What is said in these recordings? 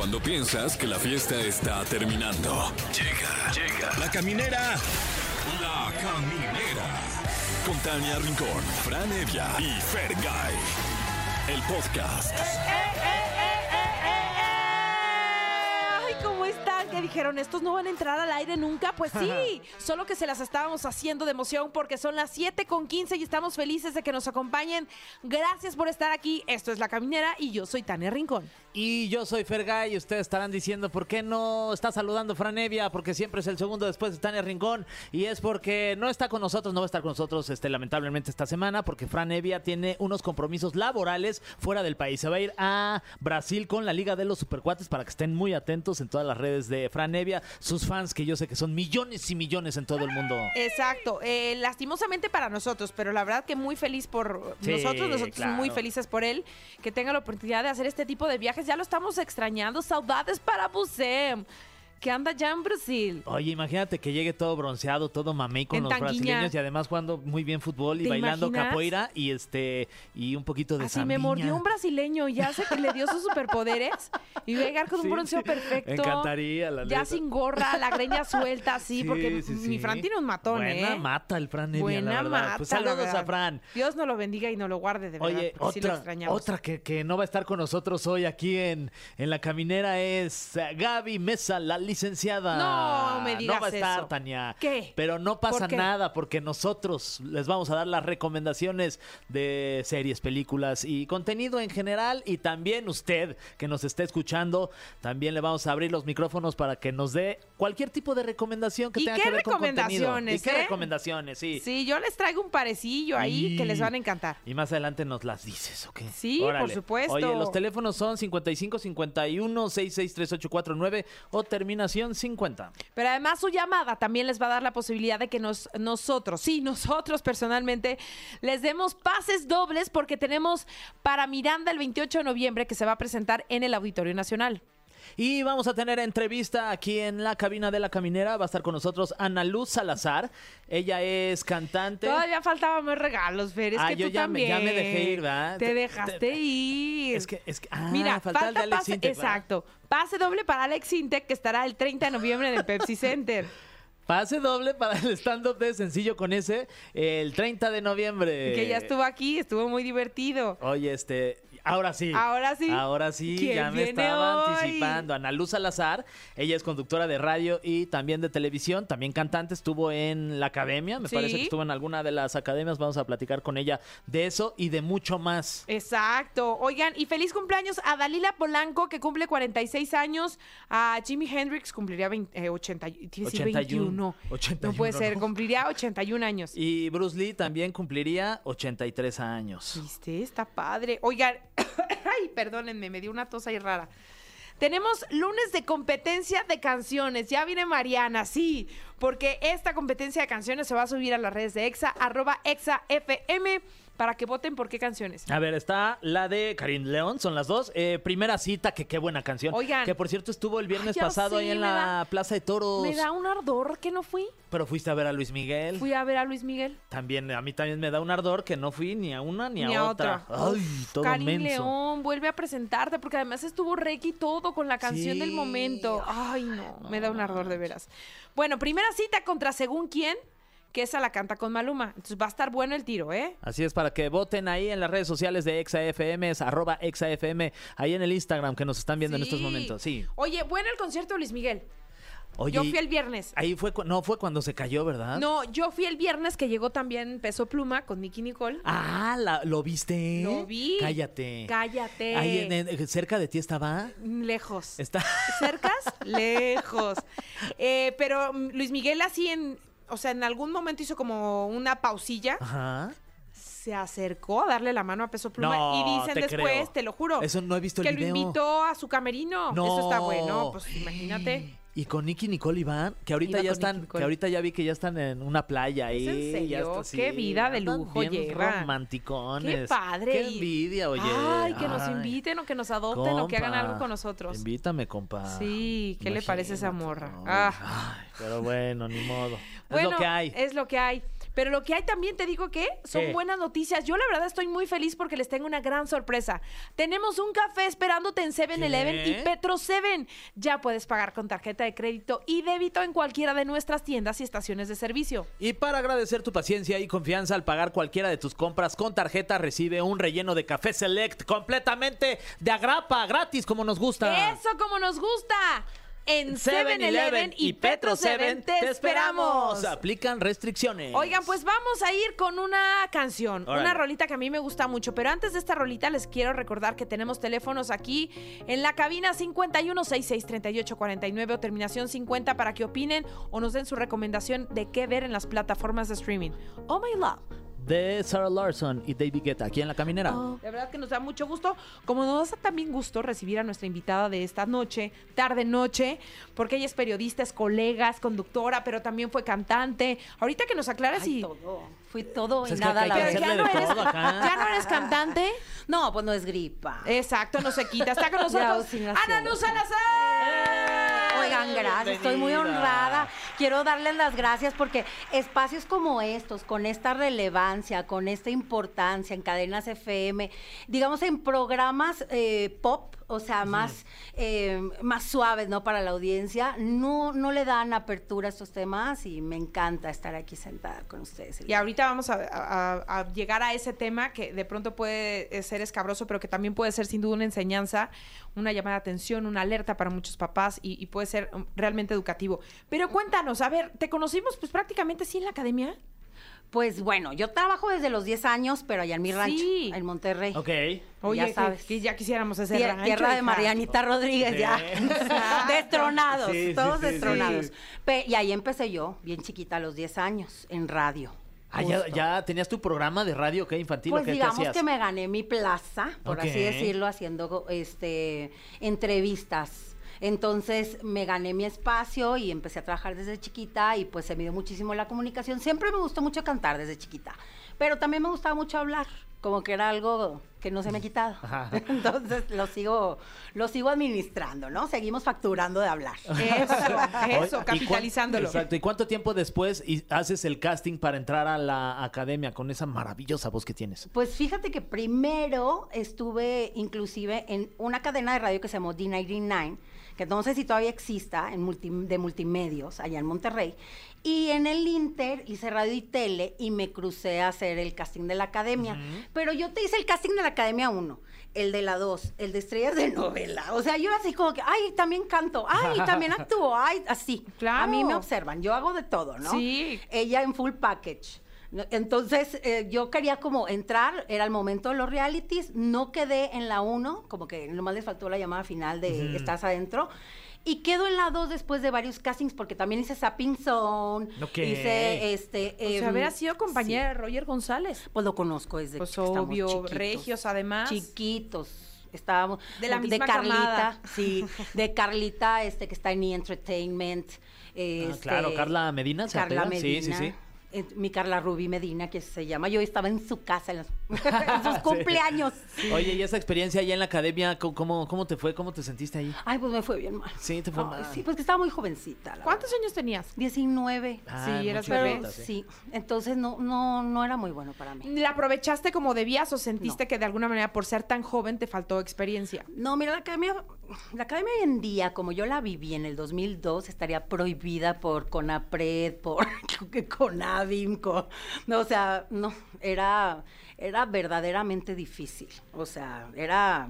Cuando piensas que la fiesta está terminando. Llega, llega. La caminera. La caminera. Con Tania Rincón, Fran Evia y Fergay. El podcast. Ay, ¿cómo están? ¿Qué dijeron? ¿Estos no van a entrar al aire nunca? Pues sí, solo que se las estábamos haciendo de emoción porque son las 7 con 15 y estamos felices de que nos acompañen. Gracias por estar aquí. Esto es La Caminera y yo soy Tania Rincón. Y yo soy Fergay y ustedes estarán diciendo por qué no está saludando Fran Evia, porque siempre es el segundo después de Tania Rincón y es porque no está con nosotros, no va a estar con nosotros este, lamentablemente esta semana porque Fran Evia tiene unos compromisos laborales fuera del país. Se va a ir a Brasil con la Liga de los Supercuates para que estén muy atentos en todas las redes de Fran Evia, sus fans que yo sé que son millones y millones en todo el mundo. Exacto, eh, lastimosamente para nosotros, pero la verdad que muy feliz por Sí, nosotros, nosotros claro. muy felices por él, que tenga la oportunidad de hacer este tipo de viajes. Ya lo estamos extrañando, saudades para Busem, que anda ya en Brasil. Oye, imagínate que llegue todo bronceado, todo mamey con En los tanguiña. brasileños y además jugando muy bien fútbol y ¿Te bailando imaginas? capoeira y este y un poquito de Así me zambiña. mordió un brasileño y ya sé que le dio sus superpoderes y va a llegar con Sí, un bronceo sí. perfecto. Me encantaría, la Ya neta. sin gorra, la greña suelta, así, Sí, porque sí, mi sí. Fran tiene un matón, Buena ¿eh? mata el Fran Evia, Buena la verdad. mata. Pues la saludos verdad. a Fran. Dios nos lo bendiga y nos lo guarde de verdad. Oye, porque sí lo otra, extrañamos. otra que, que no va a estar con nosotros hoy aquí en, en la caminera es eh, Gaby Mesa, la licenciada. No me digas No va a estar, eso. Tania. ¿Qué? Pero no pasa ¿Por qué? nada porque nosotros les vamos a dar las recomendaciones de series, películas y contenido en general. Y también usted que nos esté escuchando, también le vamos a abrir los micrófonos para que nos dé cualquier tipo de recomendación que ¿Y tenga qué que ver con contenido. recomendaciones, ¿Y qué eh? recomendaciones? Sí. Sí, yo les traigo un parecillo ahí Y- que les van a encantar. Y más adelante nos las dices, ¿ok? Sí, por supuesto. Oye, los teléfonos son 55 51 66 3849 o terminación 50. Pero además su llamada también les va a dar la posibilidad de que nos, nosotros, sí, nosotros personalmente, les demos pases dobles porque tenemos para Miranda el 28 de noviembre que se va a presentar en el Auditorio Nacional. Y vamos a tener entrevista aquí en la cabina de la caminera. Va a estar con nosotros Ana Luz Salazar. Ella es cantante. Todavía faltaban más regalos, Fer. Es Ah, que yo tú ya me- también. ya me dejé ir, ¿verdad? Te Te- dejaste te- ir. Es que, es que, ah, Mira, falta, el de Alex pase, ¿verdad? exacto. Pase doble para Alex Intec que estará el 30 de noviembre en el Pepsi Center. Pase doble para el stand-up de Sencillo con ese el 30 de noviembre. que ya estuvo aquí, estuvo muy divertido. Oye, este, ahora sí. Ahora sí. Ahora sí, ¿Quién ya me estaba hoy? anticipando. Ana Luz Salazar, ella es conductora de radio y también de televisión, también cantante, estuvo en la academia, me Sí. parece que estuvo en alguna de las academias, vamos a platicar con ella de eso y de mucho más. Exacto. Oigan, y feliz cumpleaños a Dalila Polanco, que cumple 46 años. A Jimi Hendrix cumpliría 20, eh, 80, y- tiene que decir 81. 21. No puede 81, ser, ¿no? cumpliría 81 años. Y Bruce Lee también cumpliría 83 años. ¿Viste? Está padre. Oigan, ay, perdónenme, me dio una tos ahí rara. Tenemos lunes de competencia de canciones. Ya viene Mariana, sí, porque esta competencia de canciones se va a subir a las redes de EXA, arroba EXA FM, para que voten por qué canciones. A ver, está la de Karim León, son las dos. Eh, primera cita, que qué buena canción. Oigan. Que por cierto estuvo el viernes Ay, pasado ahí en la da- Plaza de Toros. Me da un ardor que no fui. Pero fuiste a ver a Luis Miguel. Fui a ver a Luis Miguel. También, a mí también me da un ardor que no fui ni a una ni, Ni a a otra. otra. Ay, todo Karim menso. León, vuelve a presentarte, porque además estuvo Reiki todo con la canción del momento. Ay, no, me da un ardor de veras. Bueno, primera cita contra según quién, que esa la canta con Maluma. Entonces va a estar bueno el tiro, ¿eh? Así es, para que voten ahí en las redes sociales de ExaFM, es arroba ExaFM, ahí en el Instagram que nos están viendo en estos momentos. Sí. Oye, bueno el concierto de Luis Miguel. Oye, yo fui el viernes. ahí fue, no fue cuando se cayó, ¿verdad? No, yo fui el viernes que llegó también Peso Pluma con Nicky Nicole. Ah, la- ¿lo viste? Lo vi. Cállate. Cállate. Ahí en- en- cerca de ti estaba. Lejos. Está. cercas, lejos. Eh, pero mm, Luis Miguel así en, o sea, en algún momento hizo como una pausilla, Ajá. se acercó a darle la mano a Peso Pluma No, y dicen te después, creo. te lo juro, Eso no he visto el que video. lo invitó a su camerino. No. Eso está bueno, pues imagínate. Y con Nicky Nicole Iván, que ahorita Iba ya están, que ahorita ya vi que ya están en una playa ahí. ¿Es en ya está, Qué vida de lujo bien lleva. romanticones. Qué padre. Qué envidia, oye. Ay, que nos Ay. inviten o que nos adopten o que hagan algo con nosotros. Invítame, compa. Sí, ¿qué le parece esa morra? no, Ah. ay, pero bueno, ni modo. Bueno, es lo que hay. Es lo que hay. Pero lo que hay también, te digo que son ¿Qué? buenas noticias. Yo la verdad estoy muy feliz porque les tengo una gran sorpresa. Tenemos un café esperándote en 7-Eleven y. Petro 7. Ya puedes pagar con tarjeta de crédito y débito en cualquiera de nuestras tiendas y estaciones de servicio. Y para agradecer tu paciencia y confianza al pagar cualquiera de tus compras con tarjeta, recibe un relleno de café Select completamente de agrapa, gratis, como nos gusta. Eso como nos gusta. En 7-Eleven 7-Eleven y Petro 7 te esperamos. Aplican restricciones. Oigan, pues vamos a ir con una canción, una rolita que a mí me gusta mucho. Pero antes de esta rolita les quiero recordar que tenemos teléfonos aquí en la cabina 51663849 o terminación 50 para que opinen o nos den su recomendación de qué ver en las plataformas de streaming. Oh my love. De Sarah Larson y David Guetta, aquí en La Caminera. De verdad que nos da mucho gusto, como nos da también gusto recibir a nuestra invitada de esta noche, tarde noche, porque ella es periodista, es colega, es conductora, pero también fue cantante. Ahorita que nos aclares Ay, si... todo. Fui todo Pues y nada a la vez. Ya no, eres, ya no eres cantante. No, pues no es gripa. Exacto, no se quita. Está con nosotros. Ana Luz Salazar. Oigan, gracias, estoy muy honrada. Quiero darles las gracias porque espacios como estos, con esta relevancia, con esta importancia en cadenas FM, digamos en programas eh, pop, o sea, más, eh, más suaves, ¿no? Para la audiencia, no, no le dan apertura a estos temas y me encanta estar aquí sentada con ustedes. Y ahorita vamos a, a- a llegar a ese tema que de pronto puede eh, ser escabroso, pero que también puede ser sin duda una enseñanza, una llamada de atención, una alerta para muchos papás y, y puede ser um, realmente educativo. Pero cuéntanos, a ver, ¿te conocimos pues prácticamente sí en la academia? Pues bueno, yo trabajo desde los 10 años, pero allá en mi rancho, Sí. en Monterrey. Ok. Oye, Ya que- sabes. Que, ya quisiéramos ese Tier- rancho, tierra de hija. Marianita Rodríguez, ya. Destronados, Sí, sí, todos sí, sí. destronados. Pe- y ahí empecé yo, bien chiquita, a los 10 años, en radio. Ah, ya, Justo. ya tenías tu programa de radio, ¿qué? Infantil, ¿o Pues qué, qué digamos hacías? que me gané mi plaza, por Ok. así decirlo, haciendo este entrevistas. Entonces me gané mi espacio y empecé a trabajar desde chiquita y pues se me dio muchísimo la comunicación. Siempre me gustó mucho cantar desde chiquita, pero también me gustaba mucho hablar, como que era algo que no se me ha quitado. Ajá. Entonces lo sigo, lo sigo administrando, ¿no? Seguimos facturando de hablar. Eso, eso, ¿y cuán- capitalizándolo. Exacto. ¿Y cuánto tiempo después y- haces el casting para entrar a la academia con esa maravillosa voz que tienes? Pues fíjate que primero estuve inclusive en una cadena de radio que se llamó D99, que no sé si todavía exista, en multi- de multimedios, allá en Monterrey. Y en el Inter hice radio y tele y me crucé a hacer el casting de la academia. Pero yo te hice el casting de la academia 1, el de la 2, el de estrellas de novela. O sea, yo así como que, ay, también canto, ay, también actúo, ay, así. Claro. A mí me observan, yo hago de todo, ¿no? Sí. ella en full package. Entonces, eh, yo quería como entrar, era el momento de los realities, no quedé en la 1, como que nomás les faltó la llamada final de estás adentro, y quedo en la 2 después de varios castings, porque también hice Sapping Zone, Ok. hice este... O sea, em, haber sido compañera sí, de Roger González. pues lo conozco desde Pues que estamos obvio, chiquitos. regios además. Chiquitos. Estábamos De la misma Carlita, camada. sí, de Carlita, este que está en E! Entertainment. Ah, este, claro, Carla Medina, ¿se Carla apellida? Sí, Medina. sí, sí. Eh, Mi Carla Rubí Medina, que se llama. Yo estaba en su casa en, los- en sus cumpleaños. Oye, ¿y esa experiencia allá en la academia, cómo- cómo, te fue? ¿Cómo te sentiste ahí? Ay, pues me fue bien mal. Sí, te fue Ay, mal. Sí, pues que estaba muy jovencita. ¿Cuántos años tenías? verdad. 19. Ah, Sí, eras bebé. Pero sí. sí, entonces no, no, no era muy bueno para mí. ¿La aprovechaste como debías o sentiste No. que de alguna manera por ser tan joven te faltó experiencia? No, mira, la academia, la academia hoy en día, como yo la viví en el 2002, estaría prohibida por CONAPRED, por CONAVIM, con, no, o sea, no, era, era verdaderamente difícil. O sea, era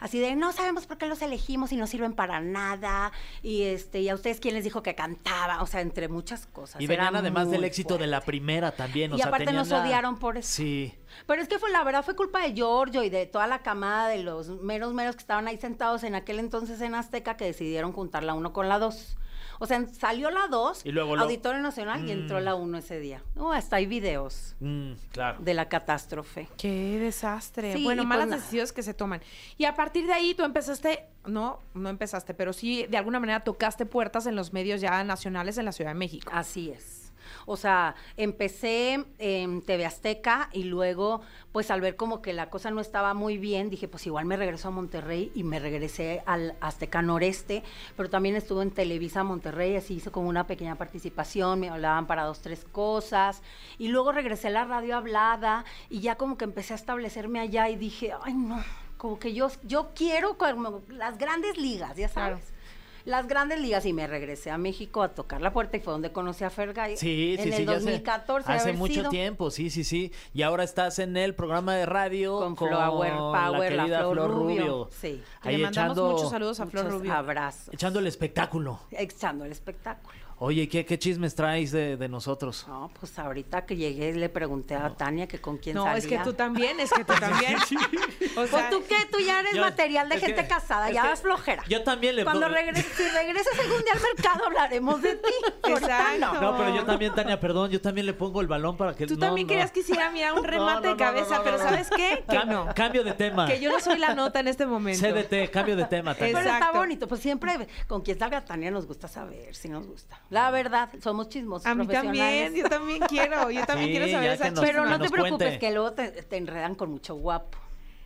así de, no sabemos por qué los elegimos y no sirven para nada, y este, y a ustedes quién les dijo que cantaba, o sea, entre muchas cosas. Y venían además del éxito de la primera también. O Y sea, aparte nos la- odiaron por eso. Sí. Pero es que fue la verdad fue culpa de Giorgio y de toda la camada de los meros meros que estaban ahí sentados en aquel entonces en Azteca que decidieron juntar la 1 con la 2. O sea, salió la 2, Y luego lo- Auditorio Nacional, y entró Mm. la 1 ese día. No, hasta hay videos Mm, claro. de la catástrofe. Qué desastre. Sí, bueno, pues malas decisiones que se toman. Y a partir de ahí tú empezaste, no, no empezaste, pero sí de alguna manera tocaste puertas en los medios ya nacionales en la Ciudad de México. Así es. O sea, empecé en TV Azteca y luego, pues al ver como que la cosa no estaba muy bien, dije, pues igual me regreso a Monterrey y me regresé al Azteca Noreste, pero también estuve en Televisa Monterrey, así hice como una pequeña participación, me hablaban para dos, tres cosas, y luego regresé a la radio hablada y ya como que empecé a establecerme allá y dije, ay no, como que yo, yo quiero como las grandes ligas, ya Claro. Las grandes ligas y me regresé a México a tocar la puerta y fue donde conocí a Fergay. Sí, sí, en sí. el ya hace- 2014. Hace, mucho sido. tiempo, sí, sí, sí. Y ahora estás en el programa de radio Con Flower Power, la, querida Flor, Rubio. Sí. Le mandamos muchos saludos a Flor Rubio. abrazos. Echando el espectáculo. Echando el espectáculo. Oye, ¿qué, qué chismes traes de, de nosotros? No, pues ahorita que llegué le pregunté a Tania que con quién No, salía. es que tú también, es que tú también. O sea, Pues tú qué, tú ya eres Yo- material de gente que- casada, ya que das flojera. Yo también le Cuando regreses, si regresas algún día al mercado hablaremos de ti. Exacto. no. No, pero yo también, Tania, perdón, yo también le pongo el balón para que Tú no, también no. querías que hiciera, mira, un No, remate no, de no, cabeza, no, no, pero no. ¿sabes qué? Que Cam- no. Cambio de tema. Que yo no soy la nota en este momento. CDT, cambio de tema, Tania. Pero está bonito, pues siempre con quien salga Tania nos gusta saber, si nos gusta. La verdad, somos chismosos A mí también, yo también quiero, yo también Sí, quiero saber esa nos- chisma. Pero no te preocupes, cuente. que luego te, te enredan con mucho guapo.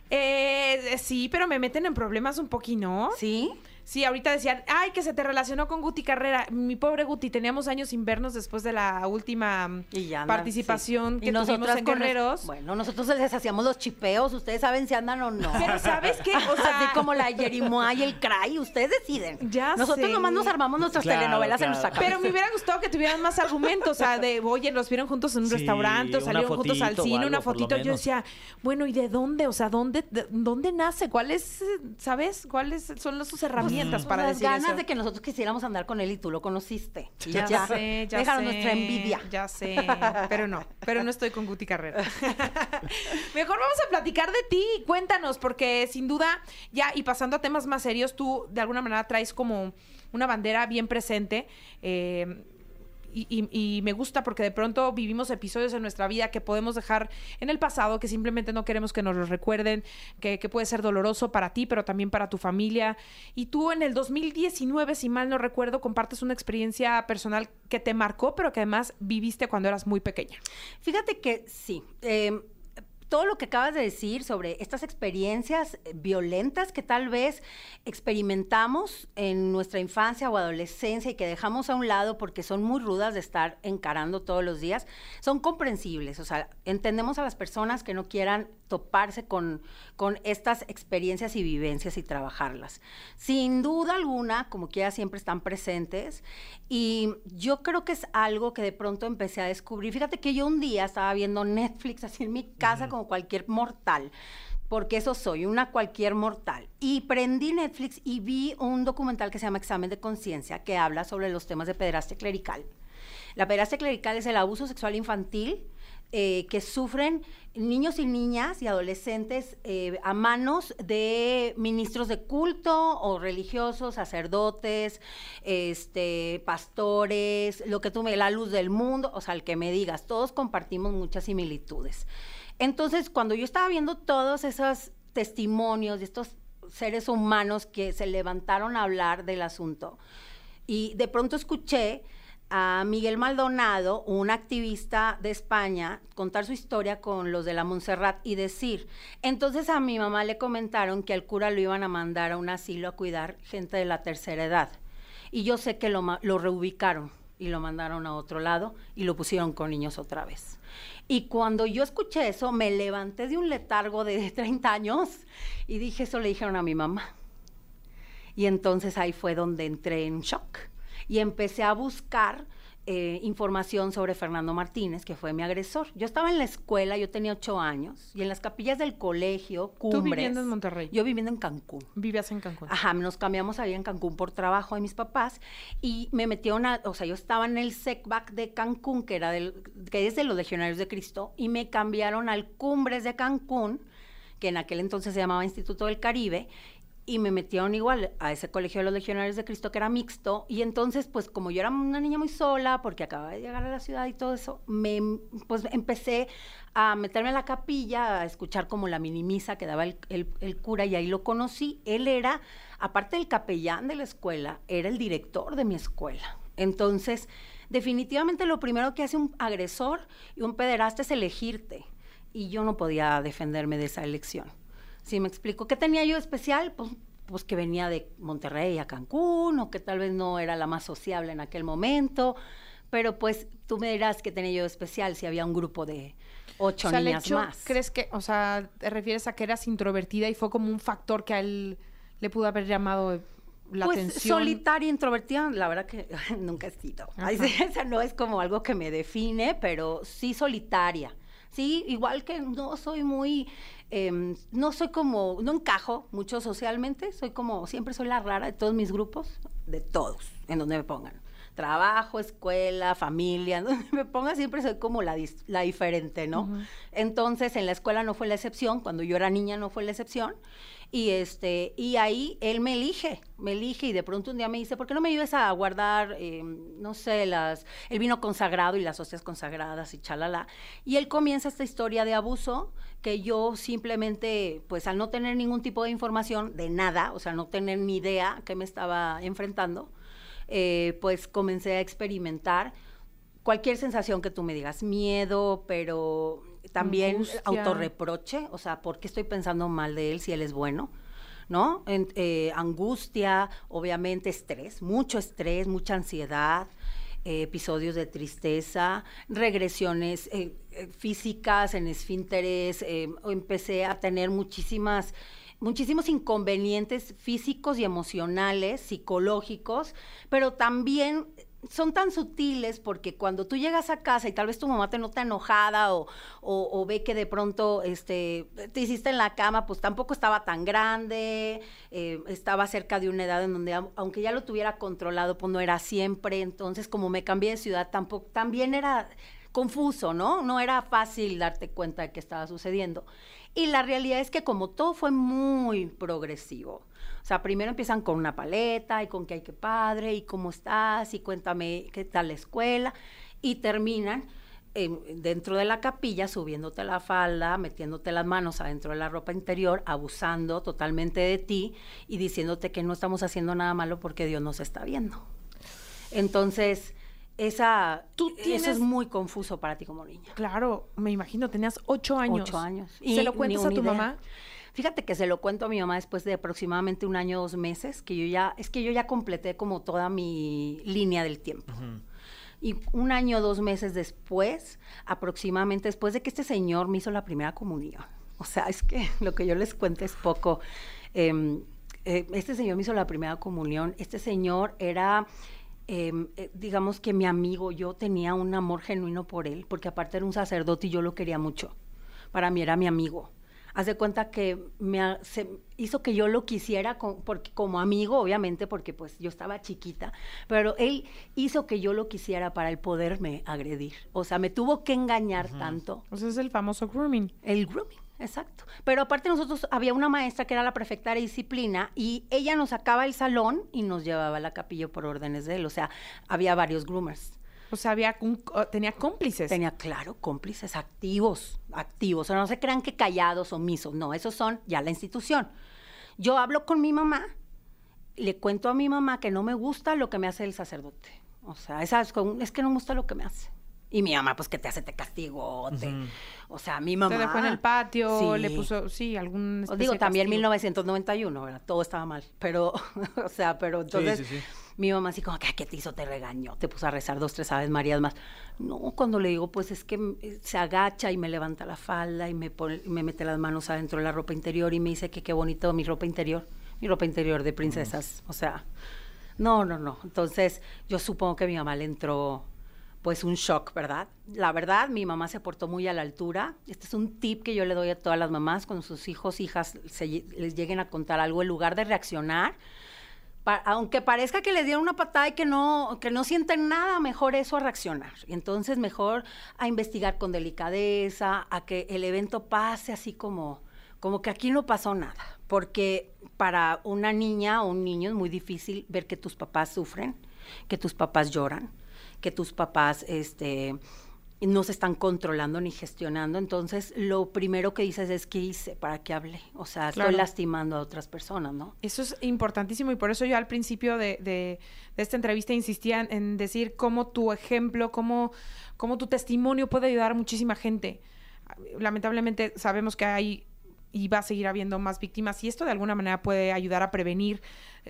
Eh, sí, pero me meten en problemas un poquito, ¿no? ¿Sí? Sí, ahorita decían, ay, que se te relacionó con Guti Carrera. Mi pobre Guti, teníamos años sin vernos después de la última Y ya andan, participación sí. que Y tuvimos nosotras en Guerreros. Bueno, nosotros les hacíamos los chipeos, ustedes saben si andan o no. Pero ¿sabes qué? O sea, Así como la Jerimoa y el Cray, ustedes deciden. Ya Nosotros sé. nomás nos armamos nuestras Claro, telenovelas en nuestra cabeza. Pero me hubiera gustado que tuvieran más argumentos, o sea, de, oye, los vieron juntos en un Sí, restaurante, o salieron juntos al cine, algo, una fotito. Yo decía, bueno, ¿y de dónde? O sea, ¿dónde, de- dónde nace? ¿Cuáles, eh, sabes? ¿Cuáles son sus herramientas Pues para las decir ganas eso? de que nosotros quisiéramos andar con él y tú lo conociste. Ya, ya, sé, ya dejaron sé, nuestra envidia. Ya sé, pero no, pero no estoy con Guti Carrera. Mejor vamos a platicar de ti, cuéntanos, porque sin duda, ya y pasando a temas más serios, tú de alguna manera traes como una bandera bien presente. eh, y, y- me gusta porque de pronto vivimos episodios en nuestra vida que podemos dejar en el pasado, que simplemente no queremos que nos los recuerden, que, que puede ser doloroso para ti, pero también para tu familia. Y tú en el 2019, si mal no recuerdo, compartes una experiencia personal que te marcó, pero que además viviste cuando eras muy pequeña. Fíjate que sí. eh, todo lo que acabas de decir sobre estas experiencias eh, violentas que tal vez experimentamos en nuestra infancia o adolescencia y que dejamos a un lado porque son muy rudas de estar encarando todos los días, son comprensibles. O sea, entendemos a las personas que no quieran toparse con, con estas experiencias y vivencias y trabajarlas. Sin duda alguna, como quiera, siempre están presentes. Y yo creo que es algo que de pronto empecé a descubrir. Fíjate que yo un día estaba viendo Netflix así en mi casa como cualquier mortal. Porque eso soy, una cualquier mortal. Y prendí Netflix y vi un documental que se llama Examen de Conciencia, que habla sobre los temas de pederastia clerical. La pederastia clerical es el abuso sexual infantil eh, que sufren niños y niñas y adolescentes eh, a manos de ministros de culto o religiosos, sacerdotes, este, pastores, lo que tú me, la luz del mundo, o sea, el que me digas, todos compartimos muchas similitudes. Entonces, cuando yo estaba viendo todos esos testimonios de estos seres humanos que se levantaron a hablar del asunto, y de pronto escuché a Miguel Maldonado, un activista de España, contar su historia con los de la Montserrat y decir, entonces a mi mamá le comentaron que al cura lo iban a mandar a un asilo a cuidar gente de la tercera edad. Y yo sé que lo, lo reubicaron y lo mandaron a otro lado y lo pusieron con niños otra vez. Y cuando yo escuché eso, me levanté de un letargo de 30 años y dije, eso le dijeron a mi mamá. Y entonces ahí fue donde entré en shock y empecé a buscar eh, información sobre Fernando Martínez, que fue mi agresor. Yo estaba en la escuela, yo tenía ocho años, y en las capillas del colegio, cumbres. viviendo en Monterrey. Yo viviendo en Cancún. Vivías en Cancún. Ajá, nos cambiamos ahí en Cancún por trabajo de mis papás y me metieron a, o sea, yo estaba en el SECBAC de Cancún, que era del, que es de los Legionarios de Cristo, y me cambiaron al Cumbres de Cancún, que en aquel entonces se llamaba Instituto del Caribe, y me metieron igual a ese colegio de los Legionarios de Cristo que era mixto, y entonces, pues como yo era una niña muy sola, porque acababa de llegar a la ciudad y todo eso, me, pues empecé a meterme a la capilla, a escuchar como la minimisa que daba el, el- el cura, y ahí lo conocí. Él era, aparte del capellán de la escuela, era el director de mi escuela. Entonces, definitivamente lo primero que hace un agresor y un pederasta es elegirte. Y yo no podía defenderme de esa elección. Si me explico, ¿qué tenía yo especial? Pues, pues que venía de Monterrey a Cancún o que tal vez no era la más sociable en aquel momento. Pero pues tú me dirás que tenía yo especial si había un grupo de ocho O sea, el niñas hecho, más. ¿crees que, o sea, te refieres a que eras introvertida y fue como un factor que a él le pudo haber llamado la pues atención? solitaria, introvertida, la verdad que nunca he sido. Ay, esa no es como algo que me define, pero sí solitaria. Sí, igual que no soy muy, em, no soy como, no encajo mucho socialmente, soy como, siempre soy la rara de todos mis grupos, de todos, en donde me pongan. Trabajo, escuela, familia, donde me ponga siempre soy como la, la diferente, ¿no? Entonces, en la escuela no fue la excepción, cuando yo era niña no fue la excepción. Y este, y ahí él me elige, me elige, y de pronto un día me dice, ¿por qué no me ayudas a guardar, eh, no sé, las, el vino consagrado y las hostias consagradas y chalala? Y él comienza esta historia de abuso que yo simplemente, pues al no tener ningún tipo de información de nada, o sea, no tener ni idea que me estaba enfrentando, eh, pues comencé a experimentar cualquier sensación que tú me digas, miedo, pero también Angustia. autorreproche, o sea, ¿por qué estoy pensando mal de él si él es bueno? ¿No? En- eh, angustia, obviamente estrés, mucho estrés, mucha ansiedad, eh, episodios de tristeza, regresiones eh, físicas en esfínteres, empecé a tener muchísimas muchísimos inconvenientes físicos y emocionales, psicológicos, pero también son tan sutiles porque cuando tú llegas a casa y tal vez tu mamá te nota enojada o, ve que de pronto este, te hiciste en la cama, pues tampoco estaba tan grande, eh, estaba cerca de una edad en donde au- aunque ya lo tuviera controlado, pues no era siempre, entonces como me cambié de ciudad, tampoco, también era confuso, ¿no? No era fácil darte cuenta de qué estaba sucediendo. Y la realidad es que como todo fue muy progresivo, o sea, primero empiezan con una paleta y con que hay que padre y cómo estás y cuéntame qué tal la escuela y terminan em, dentro de la capilla subiéndote la falda, metiéndote las manos adentro de la ropa interior, abusando totalmente de ti y diciéndote que no estamos haciendo nada malo porque Dios nos está viendo. Entonces, esa, Tú eso es muy confuso para ti como niña. Claro, me imagino, tenías ocho años. Ocho años. ¿Se lo cuentas a tu idea. mamá? Fíjate que se lo cuento a mi mamá después de aproximadamente un año, dos meses, que yo ya, es que yo ya completé como toda mi línea del tiempo. Y un año, dos meses después, aproximadamente después de que este señor me hizo la primera comunión. O sea, es que lo que yo les cuento es poco. Em, eh, este señor me hizo la primera comunión. Este señor era, eh, digamos que mi amigo. Yo tenía un amor genuino por él, porque aparte era un sacerdote y yo lo quería mucho. Para mí era mi amigo. Haz de cuenta que me ha- se hizo que yo lo quisiera con- porque, como amigo, obviamente, porque pues yo estaba chiquita, pero él hizo que yo lo quisiera para el poderme agredir. O sea, me tuvo que engañar tanto. O sea, es el famoso grooming. El grooming, exacto. Pero aparte nosotros había una maestra que era la prefecta de disciplina y ella nos sacaba el salón y nos llevaba a la capilla por órdenes de él. O sea, había varios groomers. O sea, había un- tenía cómplices. Tenía, claro, cómplices activos, activos. O sea, no se crean que callados o omisos. No, esos son ya la institución. Yo hablo con mi mamá, le cuento a mi mamá que no me gusta lo que me hace el sacerdote. O sea, esa es, es que no me gusta lo que me hace. Y mi mamá, pues, que te hace? Te castigó. te- O sea, mi mamá... Te dejó en el patio, le puso, sí, algún Os digo, también castigo. 1991, ¿verdad? Todo estaba mal. Pero, o sea, pero entonces sí, sí. mi mamá así como, que ¿qué te hizo? Te regañó, te puso a rezar dos, tres aves Marías más. No, cuando le digo, pues es que mm, eh, se agacha y me levanta la falda y me, pone- me mete las manos adentro de la ropa interior y me dice que qué bonito mi ropa interior, mi ropa interior de princesas. O sea, no, no, no. Entonces, yo supongo que mi mamá le entró pues un shock, ¿verdad? La verdad, mi mamá se portó muy a la altura. Este es un tip que yo le doy a todas las mamás cuando sus hijos, hijas se les lleguen a contar algo, en lugar de reaccionar, aunque parezca que les dieron una patada y que no, que no sienten nada, mejor eso a reaccionar. Y entonces mejor a investigar con delicadeza, a que el evento pase así como, como que aquí no pasó nada. Porque para una niña o un niño es muy difícil ver que tus papás sufren, que tus papás lloran, que tus papás este, no se están controlando ni gestionando. Entonces, lo primero que dices es, ¿qué hice? ¿Para qué hablé? O sea, Claro. estoy lastimando a otras personas, ¿no? Eso es importantísimo y por eso yo al principio de, de- de esta entrevista insistía en, en decir cómo tu ejemplo, cómo, cómo tu testimonio puede ayudar a muchísima gente. Lamentablemente sabemos que hay y va a seguir habiendo más víctimas y esto de alguna manera puede ayudar a prevenir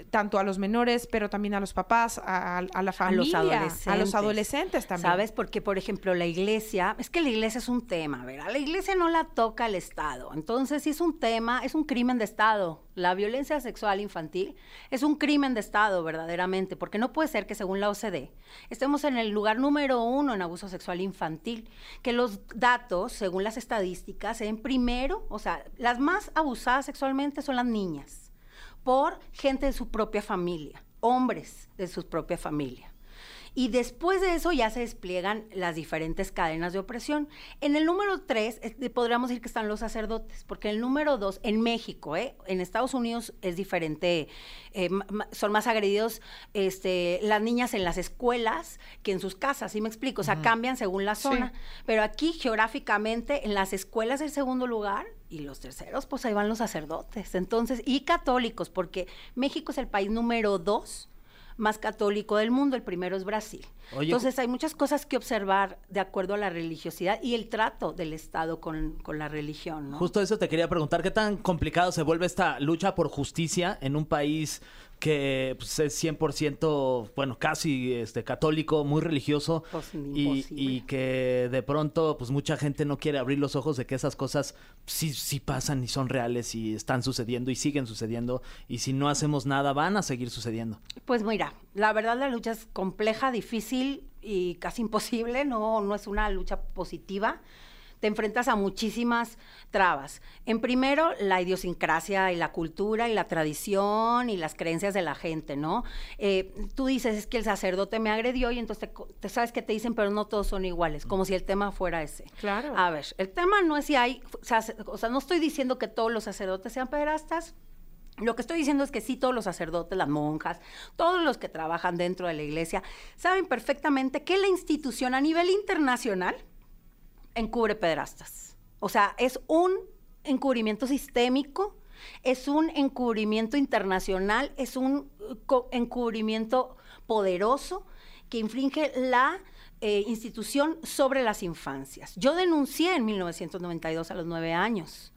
tanto a los menores, pero también a los papás, a, a- a la A familia, los adolescentes. a los adolescentes también. ¿Sabes? Porque, por ejemplo, la iglesia, es que la iglesia es un tema, ¿verdad? La iglesia no la toca el Estado. Entonces, si es un tema, es un crimen de Estado. La violencia sexual infantil es un crimen de Estado, verdaderamente, porque no puede ser que, según la OCDE, estemos en el lugar número uno en abuso sexual infantil. Que los datos, según las estadísticas, en primero, o sea, las más abusadas sexualmente son las niñas por gente de su propia familia, hombres de su propia familia. Y después de eso ya se despliegan las diferentes cadenas de opresión. En el número tres eh, podríamos decir que están los sacerdotes, porque el número dos, en México, ¿eh? en Estados Unidos es diferente, eh, son más agredidos este, las niñas en las escuelas que en sus casas, ¿sí me explico? O sea, cambian según la Sí. zona. Pero aquí geográficamente en las escuelas el segundo lugar y los terceros, pues ahí van los sacerdotes. Entonces, y católicos, porque México es el país número dos más católico del mundo, el primero es Brasil. Oye, Entonces hay muchas cosas que observar de acuerdo a la religiosidad y el trato del Estado con, con la religión, ¿no? Justo eso te quería preguntar, ¿qué tan complicado se vuelve esta lucha por justicia en un país que pues, es 100%, bueno, casi este, católico, muy religioso Pues, y, y que de pronto pues mucha gente no quiere abrir los ojos de que esas cosas sí, sí pasan y son reales y están sucediendo y siguen sucediendo y si no hacemos nada van a seguir sucediendo? Pues mira, la verdad la lucha es compleja, difícil y casi imposible, no, no es una lucha positiva. Te enfrentas a muchísimas trabas. En primero, la idiosincrasia y la cultura y la tradición y las creencias de la gente, ¿no? Eh, tú dices, es que el sacerdote me agredió y entonces te, sabes que te dicen, pero no todos son iguales, como si el tema fuera ese. Claro. A ver, el tema no es si hay, o sea, no estoy diciendo que todos los sacerdotes sean pederastas, lo que estoy diciendo es que sí, todos los sacerdotes, las monjas, todos los que trabajan dentro de la iglesia, saben perfectamente que la institución a nivel internacional encubre pederastas. O sea, es un encubrimiento sistémico, es un encubrimiento internacional, es un co- encubrimiento poderoso que infringe la eh, institución sobre las infancias. Yo denuncié en 1992 a los nueve años.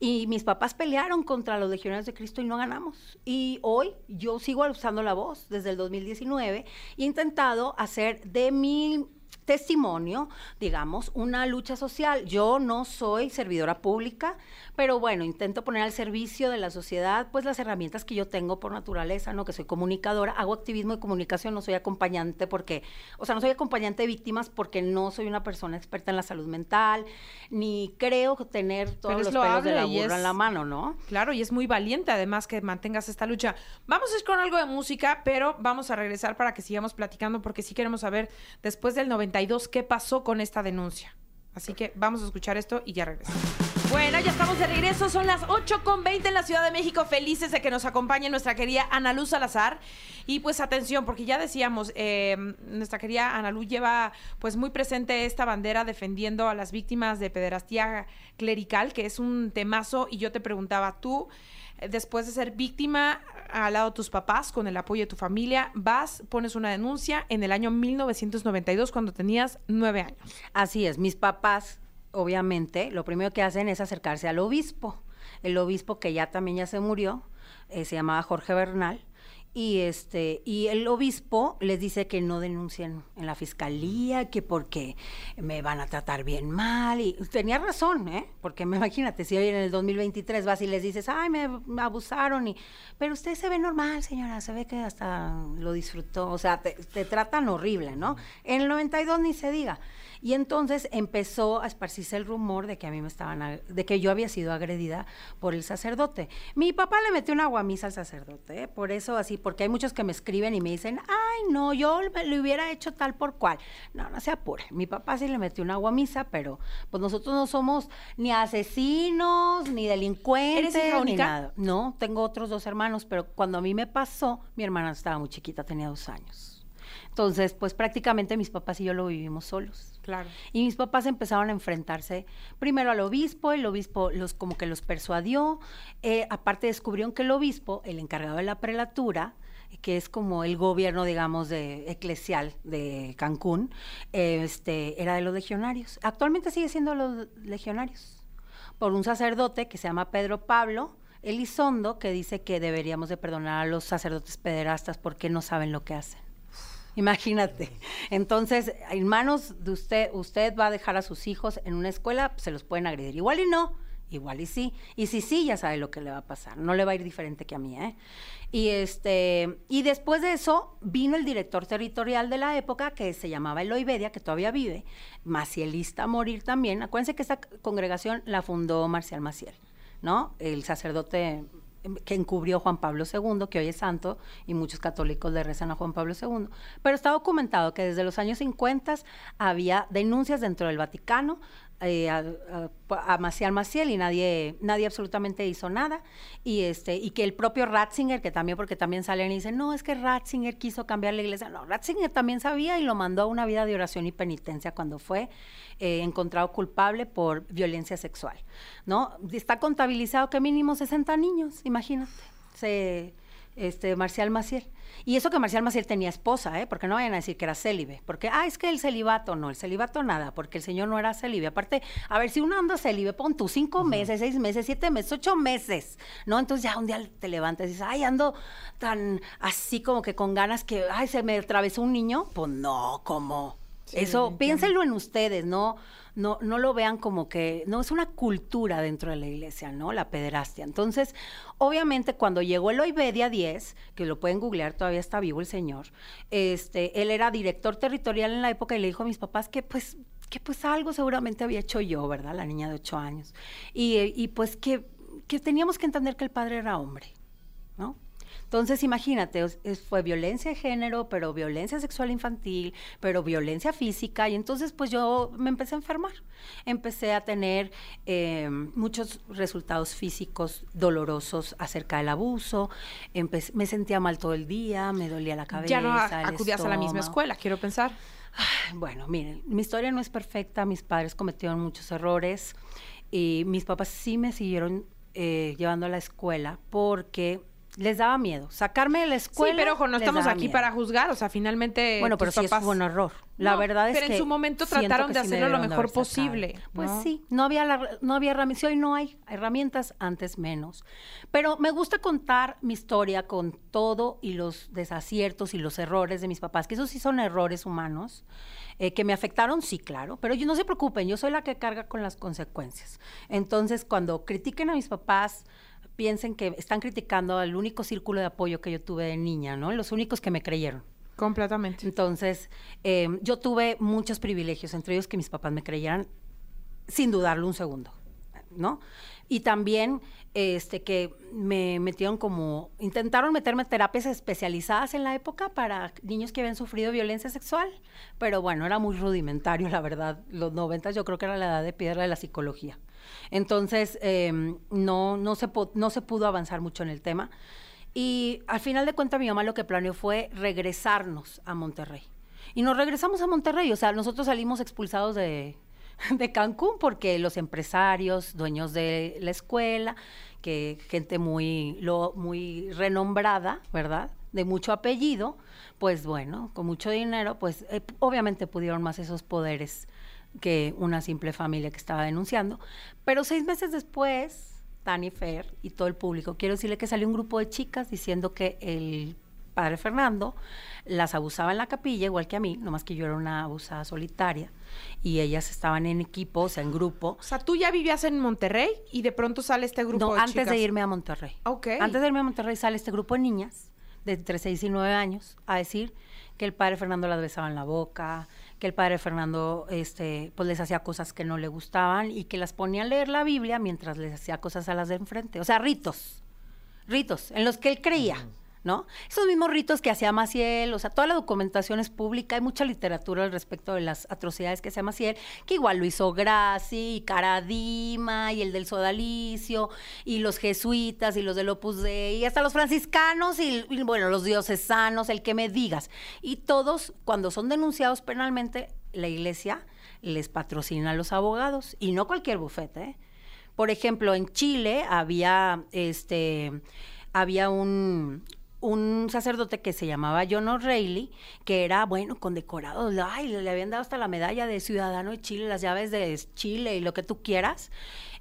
Y mis papás pelearon contra los legionarios de Cristo y no ganamos. Y hoy yo sigo alzando la voz desde el 2019 y intentado hacer de mi testimonio, digamos, una lucha social. Yo no soy servidora pública, pero bueno, intento poner al servicio de la sociedad pues las herramientas que yo tengo por naturaleza, ¿no? Que soy comunicadora, hago activismo de comunicación, no soy acompañante porque, o sea, no soy acompañante de víctimas porque no soy una persona experta en la salud mental, ni creo tener todos los pelos de la burra en la mano, ¿no? Claro, y es muy valiente además que mantengas esta lucha. Vamos a ir con algo de música, pero vamos a regresar para que sigamos platicando porque sí queremos saber después del 92 qué pasó con esta denuncia. Así que vamos a escuchar esto y ya regresamos. Bueno, ya estamos de regreso, son las 8 con 20 en la Ciudad de México, felices de que nos acompañe nuestra querida Ana Luz Salazar. Y pues atención, porque ya decíamos, eh, nuestra querida Ana Luz lleva pues muy presente esta bandera defendiendo a las víctimas de pederastía clerical, que es un temazo, y yo te preguntaba, tú, eh, después de ser víctima al lado de tus papás, con el apoyo de tu familia, vas, pones una denuncia en el año 1992 cuando tenías nueve años. Así es, mis papás, obviamente, lo primero que hacen es acercarse al obispo. El obispo que ya también ya se murió, eh, se llamaba Jorge Bernal. Y este, y el obispo les dice que no denuncien en la fiscalía, que porque me van a tratar bien mal. Y tenía razón, ¿eh? Porque me imagínate, si hoy en el 2023 vas y les dices, ay, me, me abusaron, y, pero usted se ve normal, señora, se ve que hasta lo disfrutó. O sea, te, te tratan horrible, ¿no? En el 92 ni se diga. Y entonces empezó a esparcirse el rumor de que a mí me estaban, de que yo había sido agredida por el sacerdote. Mi papá le metió una guamisa al sacerdote, ¿eh? por eso así, porque hay muchos que me escriben y me dicen, ay, no, yo le hubiera hecho tal por cual. No, no se apure. Mi papá sí le metió una guamisa, pero pues nosotros no somos ni asesinos, ni delincuentes, ¿Eres hija ni nada. No, tengo otros dos hermanos, pero cuando a mí me pasó, mi hermana estaba muy chiquita, tenía dos años. Entonces, pues prácticamente mis papás y yo lo vivimos solos. Claro. Y mis papás empezaron a enfrentarse primero al obispo, el obispo los como que los persuadió, eh, aparte descubrieron que el obispo, el encargado de la prelatura, que es como el gobierno, digamos, de eclesial de Cancún, eh, este, era de los legionarios. Actualmente sigue siendo los legionarios, por un sacerdote que se llama Pedro Pablo Elizondo, que dice que deberíamos de perdonar a los sacerdotes pederastas porque no saben lo que hacen. Imagínate. Entonces, en manos de usted, usted va a dejar a sus hijos en una escuela, se los pueden agredir. Igual y no, igual y sí. Y si sí, ya sabe lo que le va a pasar. No le va a ir diferente que a mí, ¿eh? Y este, y después de eso vino el director territorial de la época, que se llamaba Eloy Bedia, que todavía vive, macielista a morir también. Acuérdense que esta congregación la fundó Marcial Maciel, ¿no? El sacerdote que encubrió Juan Pablo II, que hoy es santo, y muchos católicos le rezan a Juan Pablo II. Pero está documentado que desde los años 50 había denuncias dentro del Vaticano eh, a, a, Maciel Maciel y nadie, nadie absolutamente hizo nada. Y este, y que el propio Ratzinger, que también, porque también salen y dicen, no, es que Ratzinger quiso cambiar la iglesia. No, Ratzinger también sabía y lo mandó a una vida de oración y penitencia cuando fue eh, encontrado culpable por violencia sexual. ¿No? Está contabilizado que mínimo 60 niños, imagínate. Se este, Marcial Maciel. Y eso que Marcial Maciel tenía esposa, ¿eh? Porque no vayan a decir que era célibe. Porque, ah, es que el celibato, no, el celibato nada, porque el señor no era célibe. Aparte, a ver, si uno anda célibe, pon tú cinco uh -huh. meses, seis meses, siete meses, ocho meses, ¿no? Entonces ya un día te levantas y dices, ay, ando tan así como que con ganas que, ay, se me atravesó un niño. Pues no, ¿cómo? Sí, Eso, piénsenlo en ustedes, ¿no? no, no lo vean como que, no, es una cultura dentro de la iglesia, ¿no? La pederastia. Entonces, obviamente, cuando llegó el Oibedia 10, que lo pueden googlear, todavía está vivo el señor, este, él era director territorial en la época y le dijo a mis papás que, pues, que pues algo seguramente había hecho yo, ¿verdad? La niña de ocho años. Y, y pues que, que teníamos que entender que el padre era hombre. Entonces, imagínate, es, fue violencia de género, pero violencia sexual infantil, pero violencia física, y entonces pues yo me empecé a enfermar. Empecé a tener eh, muchos resultados físicos dolorosos acerca del abuso, me sentía mal todo el día, me dolía la cabeza. Ya no acudías a la misma escuela, quiero pensar. Bueno, miren, mi historia no es perfecta, mis padres cometieron muchos errores y mis papás sí me siguieron eh, llevando a la escuela porque les daba miedo. Sacarme de la escuela. Sí, pero ojo, no estamos aquí miedo. para juzgar. O sea, finalmente. Bueno, pero sí papás... es un error. La no, verdad es pero que. Pero en su momento trataron de sí hacerlo lo mejor posible. ¿no? Pues sí, no había, la, no había herramientas. Hoy no hay herramientas, antes menos. Pero me gusta contar mi historia con todo y los desaciertos y los errores de mis papás, que esos sí son errores humanos. Eh, que me afectaron, sí, claro, pero yo, no se preocupen, yo soy la que carga con las consecuencias. Entonces, cuando critiquen a mis papás, piensen que están criticando al único círculo de apoyo que yo tuve de niña, ¿no? Los únicos que me creyeron. Completamente. Entonces, eh, yo tuve muchos privilegios, entre ellos que mis papás me creyeran sin dudarlo un segundo, ¿no? Y también este, que me metieron como, intentaron meterme terapias especializadas en la época para niños que habían sufrido violencia sexual, pero bueno, era muy rudimentario, la verdad. Los noventas yo creo que era la edad de piedra de la psicología. Entonces, eh, no, no, se no se pudo avanzar mucho en el tema. Y al final de cuentas, mi mamá lo que planeó fue regresarnos a Monterrey. Y nos regresamos a Monterrey, o sea, nosotros salimos expulsados de, de Cancún porque los empresarios, dueños de la escuela, que gente muy, lo, muy renombrada, ¿verdad? De mucho apellido, pues bueno, con mucho dinero, pues eh, obviamente pudieron más esos poderes que una simple familia que estaba denunciando. Pero seis meses después, Tani Fer y todo el público, quiero decirle que salió un grupo de chicas diciendo que el padre Fernando las abusaba en la capilla, igual que a mí, nomás que yo era una abusada solitaria, y ellas estaban en equipo, o sea, en grupo. O sea, tú ya vivías en Monterrey y de pronto sale este grupo no, de antes chicas. de irme a Monterrey. Ok. Antes de irme a Monterrey sale este grupo de niñas de entre 6 y 9 años a decir que el padre Fernando las besaba en la boca, que el padre Fernando este, pues les hacía cosas que no le gustaban y que las ponía a leer la Biblia mientras les hacía cosas a las de enfrente. O sea, ritos, ritos en los que él creía. ¿No? Esos mismos ritos que hacía Maciel, o sea, toda la documentación es pública, hay mucha literatura al respecto de las atrocidades que hacía Maciel, que igual lo hizo Graci, y Caradima, y el del Sodalicio, y los jesuitas, y los del Opus Dei, y hasta los franciscanos, y, bueno, los diocesanos, el que me digas. Y todos, cuando son denunciados penalmente, la iglesia les patrocina a los abogados, y no cualquier bufete, ¿eh? Por ejemplo, en Chile había este había un, un sacerdote que se llamaba John O'Reilly, que era, bueno, condecorado, le habían dado hasta la medalla de ciudadano de Chile, las llaves de Chile y lo que tú quieras.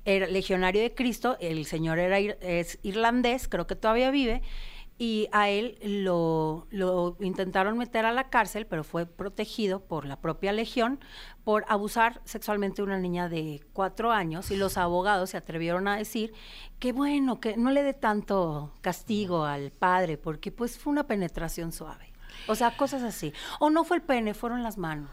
Era legionario de Cristo, el señor era es irlandés, creo que todavía vive, y a él lo, lo, intentaron meter a la cárcel, pero fue protegido por la propia Legión por abusar sexualmente de una niña de cuatro años y los abogados se atrevieron a decir que bueno, que no le dé tanto castigo al padre porque pues fue una penetración suave. O sea, cosas así. O no fue el pene, fueron las manos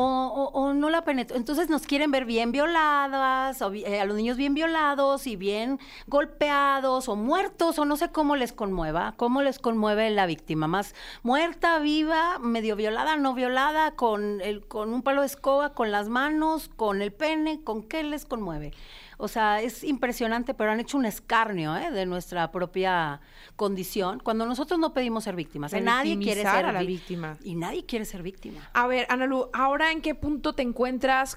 o, no la penetró. Entonces nos quieren ver bien violadas, o, eh, a los niños bien violados y bien golpeados o muertos, o no sé cómo les conmueva, cómo les conmueve la víctima, más muerta, viva, medio violada, no violada, con, el, con un palo de escoba, con las manos, con el pene, con qué les conmueve. O sea, es impresionante, pero han hecho un escarnio ¿eh? de nuestra propia condición cuando nosotros no pedimos ser víctimas. nadie quiere ser a la víctima. Y nadie quiere ser víctima. A ver, Analu, ¿ahora en qué punto te encuentras?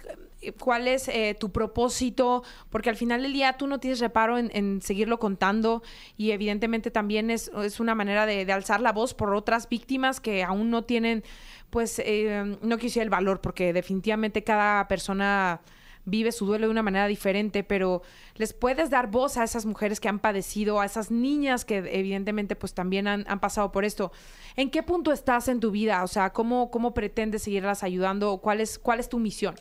¿Cuál es eh, tu propósito? Porque al final del día tú no tienes reparo en, seguirlo contando y evidentemente también es, es una manera de, alzar la voz por otras víctimas que aún no tienen, pues, eh, no quisiera el valor, porque definitivamente cada persona vive su duelo de una manera diferente, pero les puedes dar voz a esas mujeres que han padecido, a esas niñas que evidentemente pues también han, pasado por esto. ¿En qué punto estás en tu vida? O sea, ¿cómo, cómo pretendes seguirlas ayudando? ¿Cuál es, ¿Cuál es tu misión?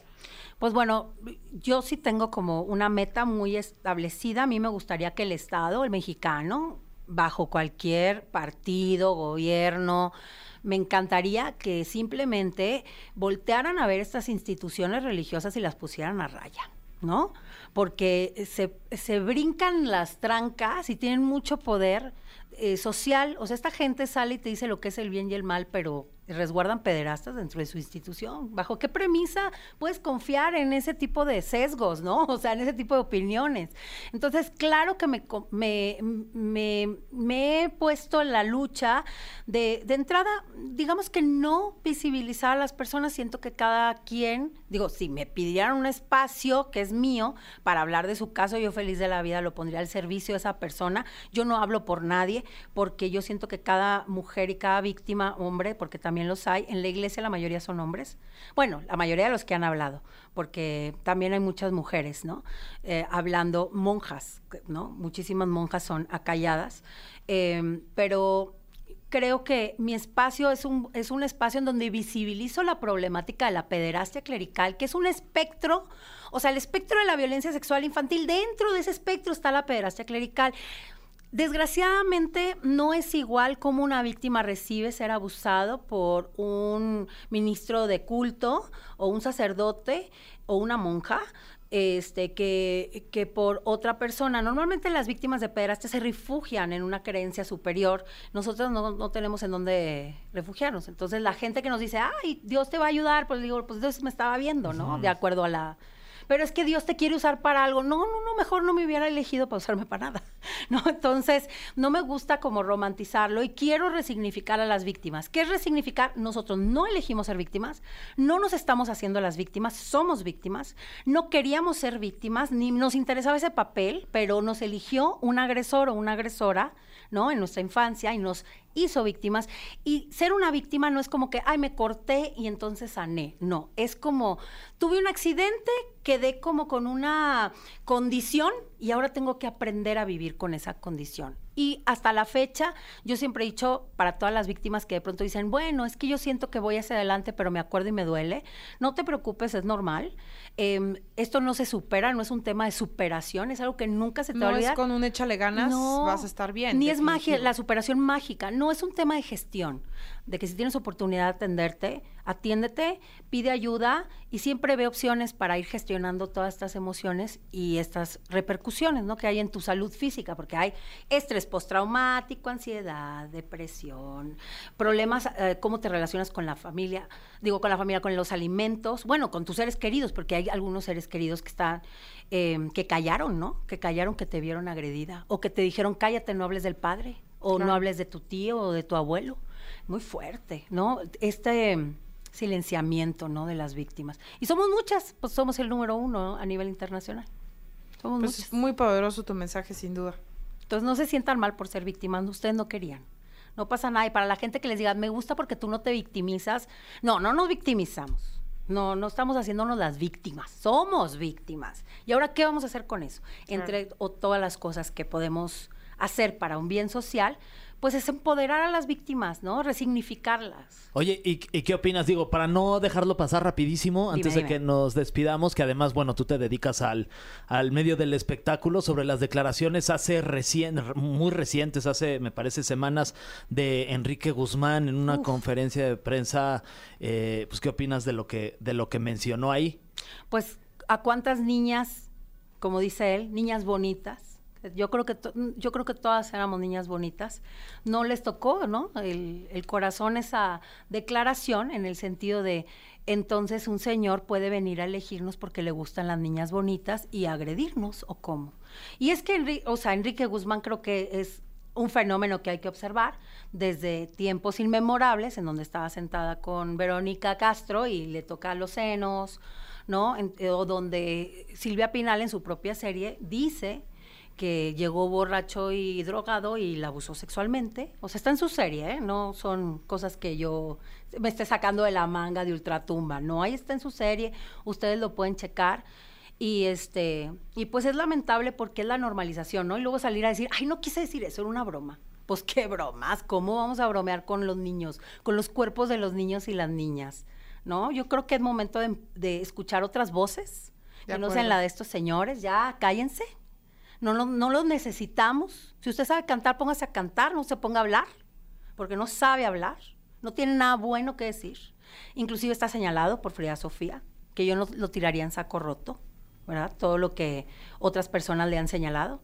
Pues bueno, yo sí tengo como una meta muy establecida. A mí me gustaría que el Estado, el mexicano, bajo cualquier partido, gobierno, me encantaría que simplemente voltearan a ver estas instituciones religiosas y las pusieran a raya, ¿no? Porque se, se brincan las trancas y tienen mucho poder eh, social. O sea, esta gente sale y te dice lo que es el bien y el mal, pero resguardan pederastas dentro de su institución. ¿Bajo qué premisa puedes confiar en ese tipo de sesgos, no? O sea, en ese tipo de opiniones. Entonces, claro que me, he puesto en la lucha de, de entrada, digamos que no visibilizar a las personas. Siento que cada quien, digo, si me pidieran un espacio que es mío para hablar de su caso, yo feliz de la vida lo pondría al servicio de esa persona. Yo no hablo por nadie porque yo siento que cada mujer y cada víctima, hombre, porque también los hay. En la iglesia la mayoría son hombres. Bueno, la mayoría de los que han hablado, porque también hay muchas mujeres, ¿no? Eh, hablando, monjas, ¿no? Muchísimas monjas son acalladas. Em, pero creo que mi espacio es un, es un espacio en donde visibilizo la problemática de la pederastia clerical, que es un espectro, o sea, el espectro de la violencia sexual infantil, dentro de ese espectro está la pederastia clerical. Desgraciadamente no es igual como una víctima recibe ser abusado por un ministro de culto o un sacerdote o una monja este, que, que por otra persona. Normalmente las víctimas de pederastia se refugian en una creencia superior. Nosotros no, no, tenemos en dónde refugiarnos. Entonces la gente que nos dice, ay, Dios te va a ayudar, pues digo, pues Dios me estaba viendo, ¿no? De acuerdo a la pero es que Dios te quiere usar para algo. No, no, no, mejor no me hubiera elegido para usarme para nada, ¿no? Entonces, no me gusta como romantizarlo y quiero resignificar a las víctimas. ¿Qué es resignificar? Nosotros no elegimos ser víctimas, no nos estamos haciendo las víctimas, somos víctimas, no queríamos ser víctimas, ni nos interesaba ese papel, pero nos eligió un agresor o una agresora, ¿no? En nuestra infancia y nos hizo víctimas. Y ser una víctima no es como que, ay, me corté y entonces sané. No, es como, tuve un accidente, quedé como con una condición y ahora tengo que aprender a vivir con esa condición. Y hasta la fecha, yo siempre he dicho para todas las víctimas que de pronto dicen, bueno, es que yo siento que voy hacia adelante, pero me acuerdo y me duele. No te preocupes, es normal. Em, esto no se supera, no es un tema de superación, es algo que nunca se te no olvida. No es con un échale ganas, vas a estar bien. Ni es magia, la superación mágica. No, no es un tema de gestión, de que si tienes oportunidad de atenderte, atiéndete, pide ayuda y siempre ve opciones para ir gestionando todas estas emociones y estas repercusiones ¿no? que hay en tu salud física, porque hay estrés postraumático, ansiedad, depresión, problemas, eh, cómo te relacionas con la familia, digo con la familia, con los alimentos, bueno, con tus seres queridos, porque hay algunos seres queridos que están, eh, que callaron, ¿no? Que callaron que te vieron agredida, o que te dijeron cállate, no hables del padre, o no hables de tu tío o de tu abuelo. Muy fuerte, ¿no? Este silenciamiento, ¿no? De las víctimas. Y somos muchas, pues somos el número uno ¿no? a nivel internacional. Somos Pues muchas. es muy poderoso tu mensaje, sin duda. Entonces no se sientan mal por ser víctimas, ustedes no querían. No pasa nada. Y para la gente que les diga, me gusta porque tú no te victimizas, no, no nos victimizamos. No, no estamos haciéndonos las víctimas, somos víctimas. ¿Y ahora qué vamos a hacer con eso? Entre o todas las cosas que podemos hacer para un bien social, pues es empoderar a las víctimas, ¿no? Resignificarlas. Oye, ¿y, y qué opinas? Digo, para no dejarlo pasar rapidísimo, antes Dime, de que nos despidamos, que además, bueno, tú te dedicas al, al medio del espectáculo, sobre las declaraciones hace recién, muy recientes, hace, me parece, semanas, de Enrique Guzmán en una conferencia de prensa. eh, pues, ¿qué opinas de lo que, de lo que mencionó ahí? Pues, ¿a cuántas niñas, como dice él, niñas bonitas? Yo creo que yo creo que todas éramos niñas bonitas. No les tocó, ¿no? El, corazón esa declaración en el sentido de entonces un señor puede venir a elegirnos porque le gustan las niñas bonitas y agredirnos o cómo. Y es que Enri- o sea, Enrique Guzmán creo que es un fenómeno que hay que observar desde tiempos inmemorables, en donde estaba sentada con Verónica Castro y le toca los senos, ¿no? O donde Silvia Pinal en su propia serie dice que llegó borracho y drogado y la abusó sexualmente. O sea, está en su serie, ¿eh? No son cosas que yo me esté sacando de la manga de ultratumba. No, ahí está en su serie, ustedes lo pueden checar. Y este, y pues es lamentable porque es la normalización, ¿no? Y luego salir a decir, ay, no quise decir eso, era una broma. Pues qué bromas, ¿cómo vamos a bromear con los niños, con los cuerpos de los niños y las niñas? ¿No? Yo creo que es momento de, de escuchar otras voces, De que no sean la de estos señores, ya cállense. No, no, no los necesitamos. Si usted sabe cantar, póngase a cantar, no se ponga a hablar, porque no sabe hablar, no tiene nada bueno que decir. Inclusive está señalado por Frida Sofía, que yo no lo tiraría en saco roto, ¿verdad? Todo lo que otras personas le han señalado.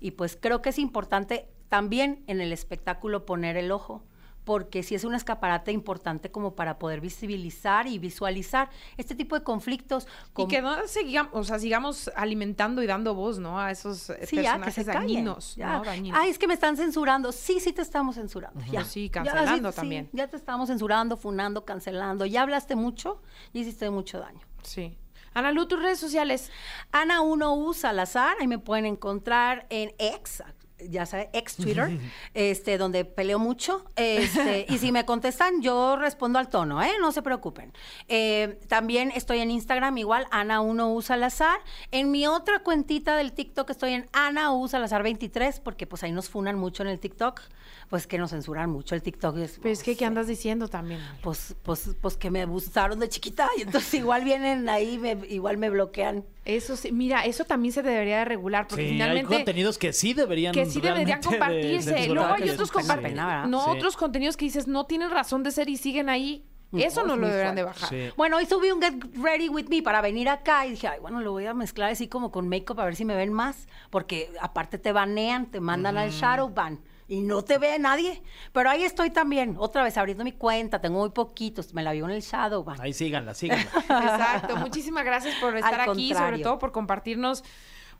Y pues creo que es importante también en el espectáculo poner el ojo, porque si es un escaparate importante como para poder visibilizar y visualizar este tipo de conflictos. Y como- que no sigamos, o sea, sigamos alimentando y dando voz, ¿no? A esos eh, Sí, ya, que personajes se callen, dañinos, ya. ¿no? Dañinos. Ay, es que me están censurando. Sí, sí te estamos censurando. ya. Sí, Ya, cancelando sí, también. ya te estamos censurando, funando, cancelando. Ya hablaste mucho y hiciste mucho daño. Sí. Ana Lu, tus redes sociales. Ana 1U Salazar, ahí me pueden encontrar en X, ya sabe, ex Twitter, este, donde peleo mucho. Este, y si me contestan, yo respondo al tono, ¿eh? No se preocupen. Eh, también estoy en Instagram, igual, Ana 1U Salazar. En mi otra cuentita del TikTok estoy en Ana U Salazar 23, porque pues ahí nos funan mucho en el TikTok. Pues que nos censuran mucho el TikTok. Es, Pero es que, no ¿qué andas diciendo también? pues, pues, pues que me abusaron de chiquita y entonces igual vienen ahí, me- igual me bloquean. Eso sí, mira, eso también se debería de regular, porque Sí, hay finalmente... contenidos que sí deberían que sí deberían de- compartirse. Luego hay otros sí. compar- pena, no, Sí. otros contenidos que dices no tienen razón de ser y siguen ahí. Eso es no lo muy deberían de bajar. Sí. Bueno, hoy subí un Get Ready With Me para venir acá y dije, ay, bueno, lo voy a mezclar así como con make-up a ver si me ven más, porque aparte te banean, te mandan al shadow ban y no te ve nadie. Pero ahí estoy también, otra vez abriendo mi cuenta, tengo muy poquitos, me la vio en el shadow ban. Ahí síganla, síganla. Exacto. Muchísimas gracias por estar Al aquí, sobre todo por compartirnos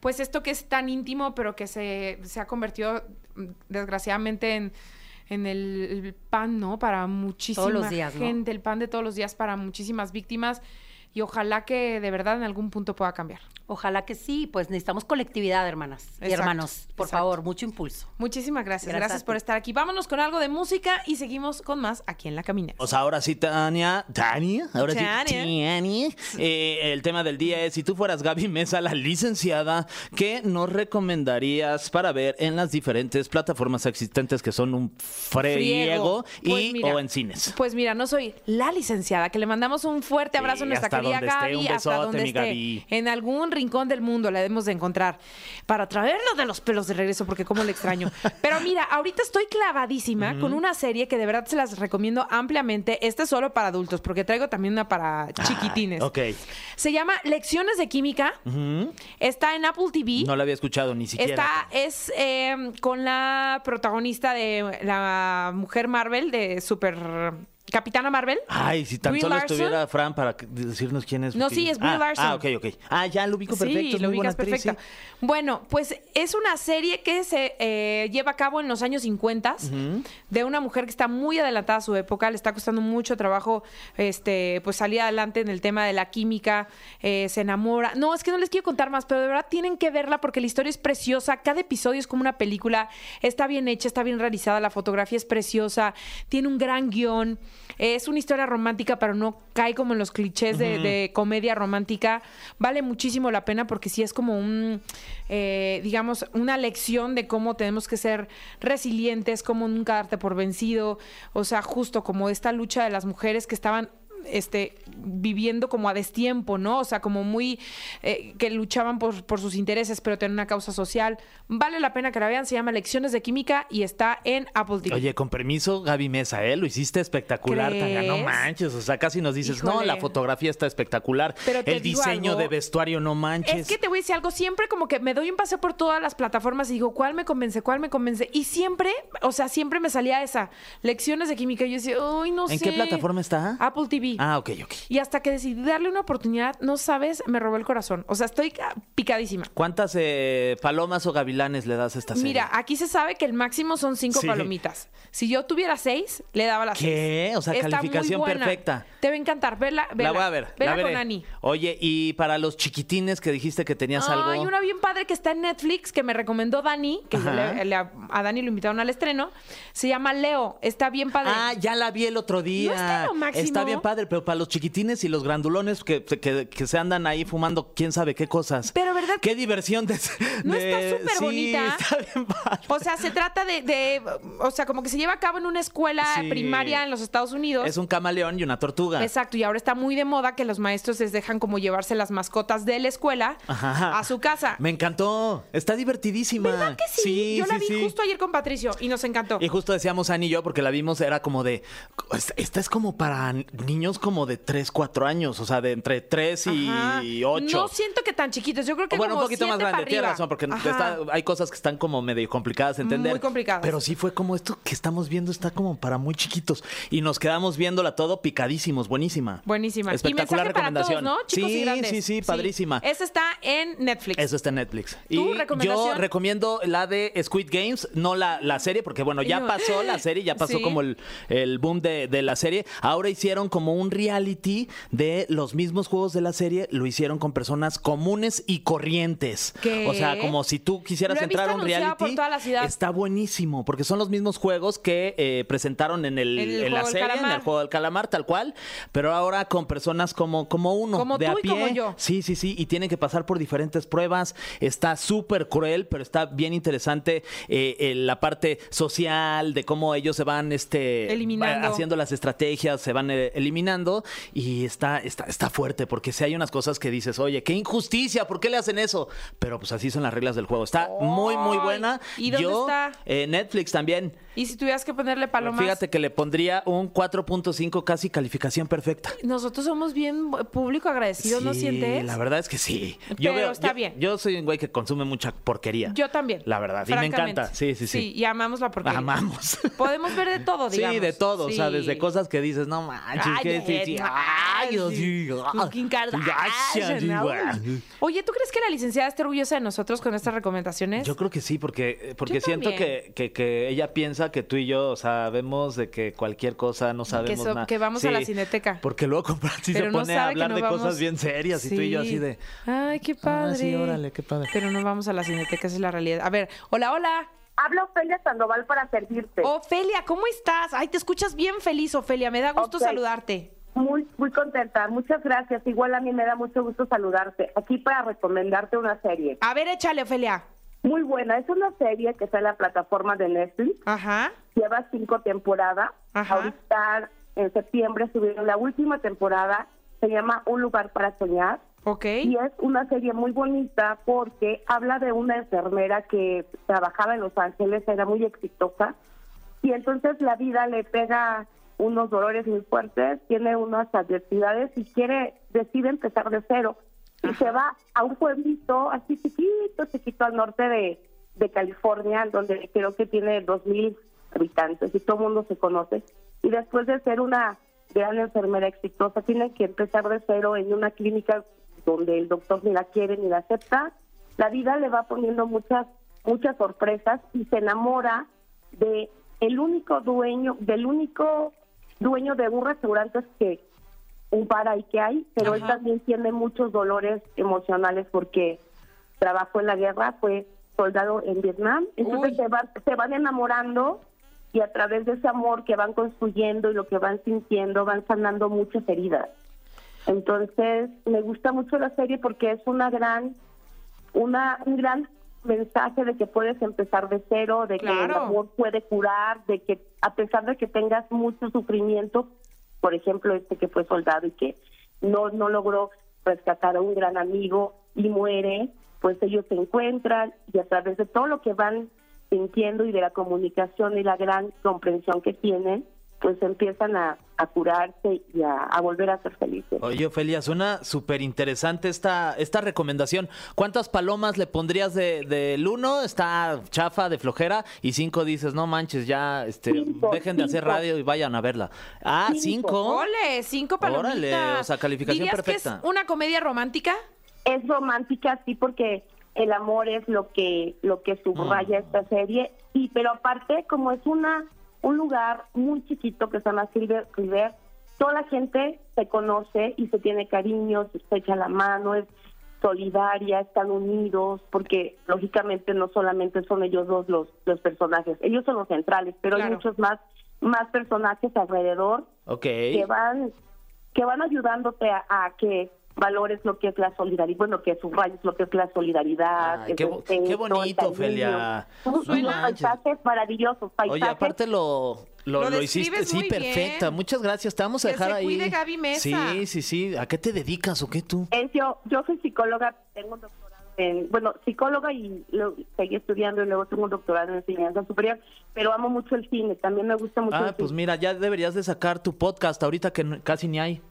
pues esto que es tan íntimo, pero que se, se ha convertido mm, desgraciadamente en, en el, el pan, ¿no? Para muchísima los días, ¿no? gente, el pan de todos los días para muchísimas víctimas. Y ojalá que de verdad en algún punto pueda cambiar. Ojalá que sí, pues necesitamos colectividad, hermanas y hermanos. Por exacto. favor, mucho impulso. Muchísimas gracias. Gracias por estar aquí. Vámonos con algo de música y seguimos con más aquí en La Caminera. Pues ahora sí, Tania. Tania. Ahora Tania. sí, Tania. Eh, el tema del día es: si tú fueras Gaby Mesa, la licenciada, ¿qué nos recomendarías para ver en las diferentes plataformas existentes que son un friego, Pues y mira, o en cines? Pues mira, no soy la licenciada, que le mandamos un fuerte abrazo Sí, a nuestra querida donde esté, Gaby, un hasta besote, donde mi esté. Gaby. En algún rincón del mundo la debemos de encontrar para traerlo de los pelos de regreso, porque como le extraño. Pero mira, ahorita estoy clavadísima con una serie que de verdad se las recomiendo ampliamente. Esta es solo para adultos, porque traigo también una para chiquitines. Ok. Se llama Lecciones de Química. Está en Apple TV. No la había escuchado ni siquiera. Está, es eh, con la protagonista de la mujer Marvel, de Super Capitana Marvel. Ay, si tan Brie solo Larson. estuviera Fran para decirnos quién es. No, sí, es Brie ah, Larson. Ah, ok, ok. Ah, ya lo ubico perfecto. Sí, es lo muy buena ubicas actriz, perfecto. sí. Bueno, pues es una serie que se eh, lleva a cabo en los años 50 de una mujer que está muy adelantada a su época, le está costando mucho trabajo este, pues salir adelante en el tema de la química, eh, se enamora. No, es que no les quiero contar más, pero de verdad tienen que verla porque la historia es preciosa, cada episodio es como una película, está bien hecha, está bien realizada, la fotografía es preciosa, tiene un gran guion, es una historia romántica, pero no cae como en los clichés de, de comedia romántica. Vale muchísimo la pena porque sí es como un, eh, digamos, una lección de cómo tenemos que ser resilientes, cómo nunca darte por vencido. O sea, justo como esta lucha de las mujeres que estaban este, viviendo como a destiempo, ¿no? O sea, como muy, eh, que luchaban por, por sus intereses, pero tenían una causa social. Vale la pena que la vean, se llama Lecciones de Química y está en Apple TV. Oye, con permiso, Gaby Mesa, ¿eh? Lo hiciste espectacular, Tania. No manches. O sea, casi nos dices, no, la fotografía está espectacular. Pero te El diseño algo. de vestuario, no manches. Es que te voy a decir algo, siempre como que me doy un paseo por todas las plataformas y digo, ¿cuál me convence? ¿Cuál me convence? Y siempre, o sea, siempre me salía esa, lecciones de química. Y yo decía, uy, no sé. ¿En qué plataforma está? Apple TV. Ah, ok, ok. Y hasta que decidí darle una oportunidad, no sabes, me robó el corazón. O sea, estoy ah, picadísima. ¿Cuántas eh, palomas o gavilanes le das a esta serie? Mira, aquí se sabe que el máximo son cinco Sí. palomitas. Si yo tuviera seis, le daba las ¿Qué? seis. O sea, Está calificación perfecta. Te va a encantar. Vela, vela. la voy a ver. Vela la con Ani. Oye, y para los chiquitines que dijiste que tenías algo. Hay una bien padre que está en Netflix que me recomendó Dani, que le- a Dani lo invitaron al estreno. Se llama Leo. Está bien padre. Ah, ya la vi el otro día. ¿No está lo máximo? Está bien padre, pero para los chiquitines y los grandulones que, que, que se andan ahí fumando quién sabe qué cosas. Pero, ¿verdad? Qué diversión de... ¿No de- está súper sí, bonita? está bien padre. O sea, se trata de, de- o sea, como que se lleva a cabo en una escuela Sí. primaria en los Estados Unidos. Es un camaleón y una tortuga. Exacto, y ahora está muy de moda que los maestros les dejan como llevarse las mascotas de la escuela Ajá. a su casa. Me encantó. Está divertidísima. ¿Verdad que sí? Yo la sí, vi sí. justo ayer con Patricio y nos encantó. Y justo decíamos Ani y yo, porque la vimos, era como de. Esta es como para niños como de 3, 4 años, o sea, de entre 3 Ajá. y 8. No siento que tan chiquitos, yo creo que bueno, un poquito más grande, tienes razón, porque está- hay cosas que están como medio complicadas de entender. Muy complicadas. Pero sí fue como esto que estamos viendo está como para muy chiquitos. Y nos quedamos viéndola todo picadísimos, buenísima. Buenísima. Espectacular y mensaje para recomendación. todos, ¿no? Chicos sí, y grandes. sí, sí, padrísima. Esa está en Netflix. Eso está en Netflix. ¿Tu Y yo recomendación? recomiendo la de Squid Games, no la, la serie, porque bueno, ya Yo- pasó la serie, ya pasó Sí. como el, el boom de, de la serie. Ahora hicieron como un reality de los mismos juegos de la serie, lo hicieron con personas comunes y corrientes. ¿Qué? O sea, como si tú quisieras entrar a un reality. Está buenísimo, porque son los mismos juegos que eh, presentaron en, el, En el en la serie, en el juego del calamar, tal cual, pero ahora con personas como, como uno, Como de tú a y pie. como yo. Sí, sí, sí, y tienen que pasar por diferentes pruebas. Está súper cruel, pero está bien interesante eh, eh, la parte social de cómo ellos se van este, Eliminando. haciendo las estrategias, se van eh, y está, está, está fuerte porque si hay unas cosas que dices, oye, qué injusticia, ¿por qué le hacen eso? Pero pues así son las reglas del juego. Está muy, muy buena. ¿y dónde Yo, está? eh, Netflix también. Y si tuvieras que ponerle palomas. Fíjate que le pondría un 4.5 casi calificación perfecta. Nosotros somos bien público agradecido, ¿no Sí, sientes? La verdad es que sí. Pero está yo, bien. Yo soy un güey que consume mucha porquería. Yo también. La verdad. Y me encanta. Sí, sí, sí. y amamos la porquería. Amamos. Podemos ver de todo, digamos. Sí, de todo. O sea, Sí. desde cosas que dices, no manches, Ay, que sí, sí. Ay, Dios sí. Oye, ¿tú crees que la licenciada esté orgullosa de nosotros con estas recomendaciones? Yo creo que sí, porque, porque Yo siento que, que, que ella piensa que tú y yo sabemos de que cualquier cosa no sabemos so- nada. que vamos a la cineteca. Porque luego Francis Pero se no pone a hablar no de vamos- cosas bien serias y tú y yo Sí. así de... Ay, qué padre. Ah, sí, órale, qué padre. Pero no vamos a la cineteca, esa es la realidad. A ver, hola, hola. Habla Ofelia Sandoval para servirte. Ofelia, ¿cómo estás? Ay, te escuchas bien feliz, Ofelia. Me da gusto saludarte. Muy, muy contenta. Muchas gracias. Igual a mí me da mucho gusto saludarte. Aquí para recomendarte una serie. A ver, échale, Ofelia. Muy buena. Es una serie que está en la plataforma de Netflix. Ajá. Lleva cinco temporadas. Ajá. Ahorita en septiembre subieron la última temporada. Se llama Un lugar para soñar. Ok. Y es una serie muy bonita porque habla de una enfermera que trabajaba en Los Ángeles, era muy exitosa, y entonces la vida le pega unos dolores muy fuertes, tiene unas adversidades y quiere, decide empezar de cero. Y se va a un pueblito así chiquito, chiquito al norte de, de California, donde creo que tiene dos mil habitantes y todo el mundo se conoce. Y después de ser una gran enfermera exitosa, tiene que empezar de cero en una clínica donde el doctor ni la quiere ni la acepta. La vida le va poniendo muchas muchas sorpresas y se enamora de el único dueño, del único dueño de un restaurante que un bar ahí que hay, pero él Ajá. también tiene muchos dolores emocionales porque trabajó en la guerra, fue soldado en Vietnam, entonces Uy. se van, se van enamorando y a través de ese amor que van construyendo y lo que van sintiendo van sanando muchas heridas. Entonces me gusta mucho la serie porque es una gran, una un gran mensaje de que puedes empezar de cero, de que el amor puede curar, de que a pesar de que tengas mucho sufrimiento, por ejemplo este que fue soldado y que no no logró rescatar a un gran amigo y muere, pues ellos se encuentran y a través de todo lo que van sintiendo y de la comunicación y la gran comprensión que tienen, pues empiezan a, a curarse y a, a volver a ser felices. Oye, Ofelia, suena súper interesante esta, esta recomendación. ¿Cuántas palomas le pondrías de- del uno? Está chafa, de flojera, y cinco dices, no manches, ya este, Cinco, dejen de hacer radio y vayan a verla. Ah, Cinco. cinco. Ole, cinco palomitas. Órale, o sea, calificación ¿Dirías perfecta. que es una comedia romántica? es romántica sí porque el amor es lo que lo que subraya esta serie y pero aparte como es una un lugar muy chiquito que se llama Silver River. Toda la gente se conoce y se tiene cariño se echa la mano es solidaria están unidos porque lógicamente no solamente son ellos dos los los personajes ellos son los centrales pero hay muchos más más personajes alrededor que van que van ayudándote a, a que valores lo que es la solidaridad, bueno, que subrayes lo que es la solidaridad. Ay, qué respeto, qué bonito, manches. paisajes maravillosos, paisajes. Oye, aparte lo, lo, Lo lo hiciste, sí, muy perfecta. bien. Muchas gracias. Te vamos a Que dejar se ahí. cuide Gaby Mesa. Sí, sí, sí. ¿A qué te dedicas o qué tú? Es yo, yo soy psicóloga, tengo un doctorado en, bueno, psicóloga y lo, seguí estudiando y luego tengo un doctorado en enseñanza superior, pero amo mucho el cine, también me gusta mucho Ah, el pues cine. mira, ya deberías de sacar tu podcast ahorita que casi ni hay.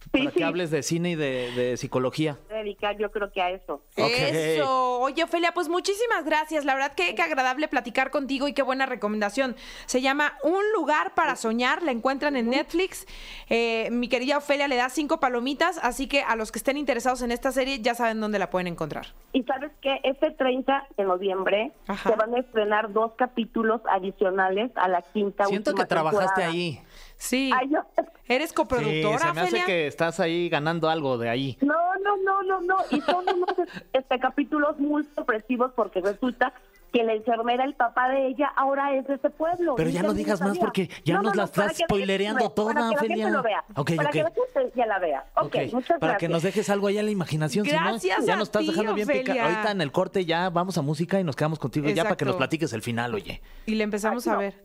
Sí, Para sí. que hables de cine y de, de psicología. dedicar yo creo que a eso. Ok. Eso. Oye, Ofelia, pues muchísimas gracias. La verdad que, que agradable platicar contigo y qué buena recomendación. Se llama Un lugar para soñar. La encuentran en Netflix. Eh, mi querida Ofelia le da cinco palomitas, así que a los que estén interesados en esta serie ya saben dónde la pueden encontrar. Y sabes que este 30 de noviembre Ajá. se van a estrenar dos capítulos adicionales a la quinta Siento que trabajaste temporada. ahí. Sí. Ay, no, ¿Eres coproductora, sí, se me hace que estás ahí ganando algo de ahí. no, no, no, no, no. Y son unos este, capítulos muy sorpresivos porque resulta que la enfermera, el papá de ella, ahora es de ese pueblo. Pero ya no digas más porque ya No, nos no, la no, para estás que spoilereando toda, para que la gente lo vea, Ok, para ok. que la gente ya la vea. Ok, Ok, muchas Para que gracias. nos dejes algo allá en la imaginación. si no, Gracias ya a nos estás dejando bien picado. Ahorita en el corte ya vamos a música y nos quedamos contigo ya para que Exacto. nos platiques el final, oye. Y le empezamos Ay, a no. ver.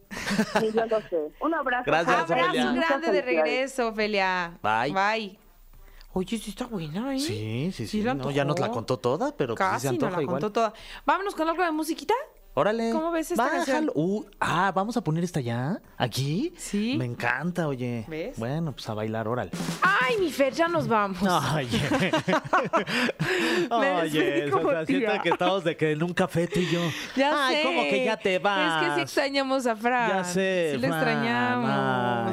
Sí, yo lo sé. Un abrazo. Gracias, Abrazo grande de regreso, Ofelia. Bye. Bye. Oye, sí está buena, ¿eh? Sí, sí, sí. no, ya nos la contó toda, pero pues sí Casi se antoja nos la igual. contó toda. Vámonos con algo de musiquita. Órale. ¿Cómo ves esta Bájalo. canción? Uh, ah, vamos a poner esta ya. ¿Aquí? Sí. Me encanta, oye. ¿Ves? Bueno, pues a bailar, órale. Ay, mi Fer, ya nos vamos. Oye. Oye, como o sea, siento que estamos de que en un café tú y yo. Ya Ay, sé. ¿cómo que ya te vas? Es que sí extrañamos a Fran. Ya sé. Sí le extrañamos.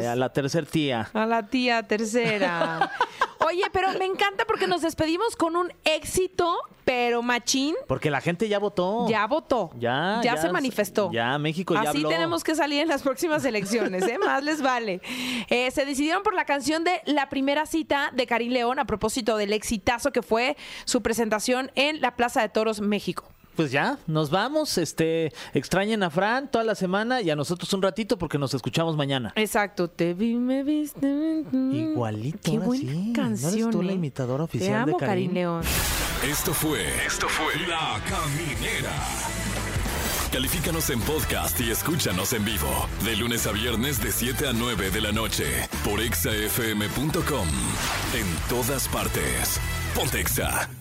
Ay, a la tercer tía. A la tía tercera. Oye, pero me encanta porque nos despedimos con un éxito, pero machín Porque la gente ya votó. ya votó. Ya, Ya ya se manifestó. ya México ya Así habló. tenemos que salir en las próximas elecciones, ¿eh? Más les vale. Eh, se decidieron por la canción de La Primera Cita de Karim León a propósito del exitazo que fue su presentación en la Plaza de Toros, México. Pues ya, nos vamos. Este, extrañen a Fran toda la semana y a nosotros un ratito porque nos escuchamos mañana. Exacto. Te vi, me viste. mm. Igualito, Qué ahora buena sí. ¿No eres canción. tú la ¿eh? imitadora oficial Te de amo, Karim? León. Esto fue. Esto fue. La Caminera. Califícanos en podcast y escúchanos en vivo. De lunes a viernes de 7 a 9 de la noche. Por exafm.com. En todas partes. Pontexa.